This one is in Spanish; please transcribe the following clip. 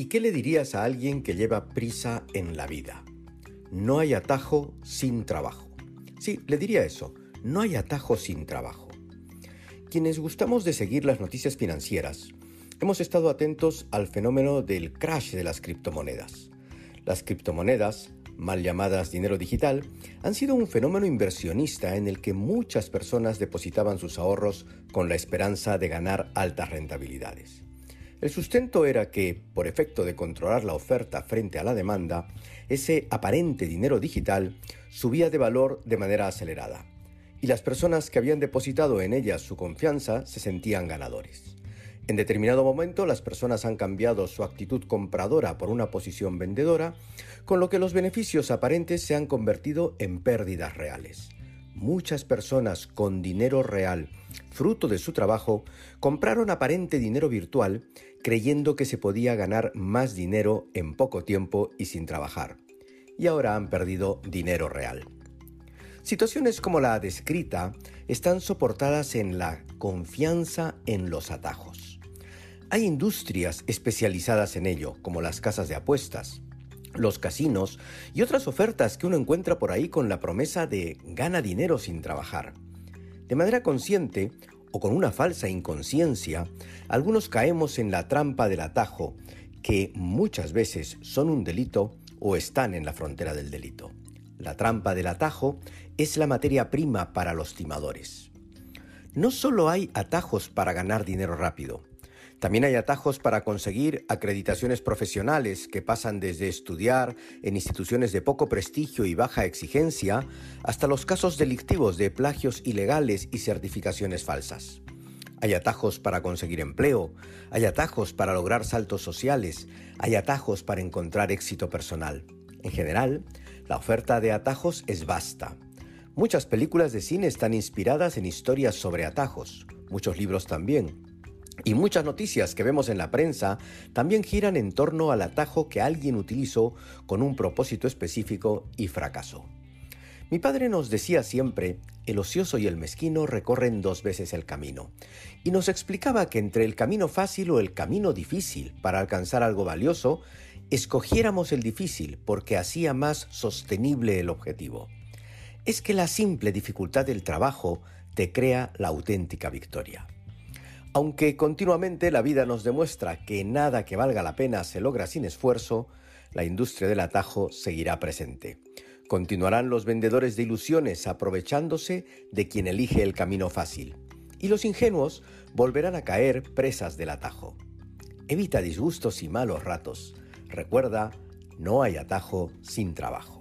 ¿Y qué le dirías a alguien que lleva prisa en la vida? No hay atajo sin trabajo. Sí, le diría eso, no hay atajo sin trabajo. Quienes gustamos de seguir las noticias financieras, hemos estado atentos al fenómeno del crash de las criptomonedas. Las criptomonedas, mal llamadas dinero digital, han sido un fenómeno inversionista en el que muchas personas depositaban sus ahorros con la esperanza de ganar altas rentabilidades. El sustento era que, por efecto de controlar la oferta frente a la demanda, ese aparente dinero digital subía de valor de manera acelerada, y las personas que habían depositado en ella su confianza se sentían ganadores. En determinado momento las personas han cambiado su actitud compradora por una posición vendedora, con lo que los beneficios aparentes se han convertido en pérdidas reales muchas personas con dinero real, fruto de su trabajo, compraron aparente dinero virtual creyendo que se podía ganar más dinero en poco tiempo y sin trabajar. Y ahora han perdido dinero real. Situaciones como la descrita están soportadas en la confianza en los atajos. Hay industrias especializadas en ello, como las casas de apuestas, los casinos y otras ofertas que uno encuentra por ahí con la promesa de gana dinero sin trabajar. De manera consciente o con una falsa inconsciencia, algunos caemos en la trampa del atajo, que muchas veces son un delito o están en la frontera del delito. La trampa del atajo es la materia prima para los timadores. No solo hay atajos para ganar dinero rápido, también hay atajos para conseguir acreditaciones profesionales que pasan desde estudiar en instituciones de poco prestigio y baja exigencia hasta los casos delictivos de plagios ilegales y certificaciones falsas. Hay atajos para conseguir empleo, hay atajos para lograr saltos sociales, hay atajos para encontrar éxito personal. En general, la oferta de atajos es vasta. Muchas películas de cine están inspiradas en historias sobre atajos, muchos libros también. Y muchas noticias que vemos en la prensa también giran en torno al atajo que alguien utilizó con un propósito específico y fracasó. Mi padre nos decía siempre, el ocioso y el mezquino recorren dos veces el camino, y nos explicaba que entre el camino fácil o el camino difícil para alcanzar algo valioso, escogiéramos el difícil porque hacía más sostenible el objetivo. Es que la simple dificultad del trabajo te crea la auténtica victoria. Aunque continuamente la vida nos demuestra que nada que valga la pena se logra sin esfuerzo, la industria del atajo seguirá presente. Continuarán los vendedores de ilusiones aprovechándose de quien elige el camino fácil. Y los ingenuos volverán a caer presas del atajo. Evita disgustos y malos ratos. Recuerda, no hay atajo sin trabajo.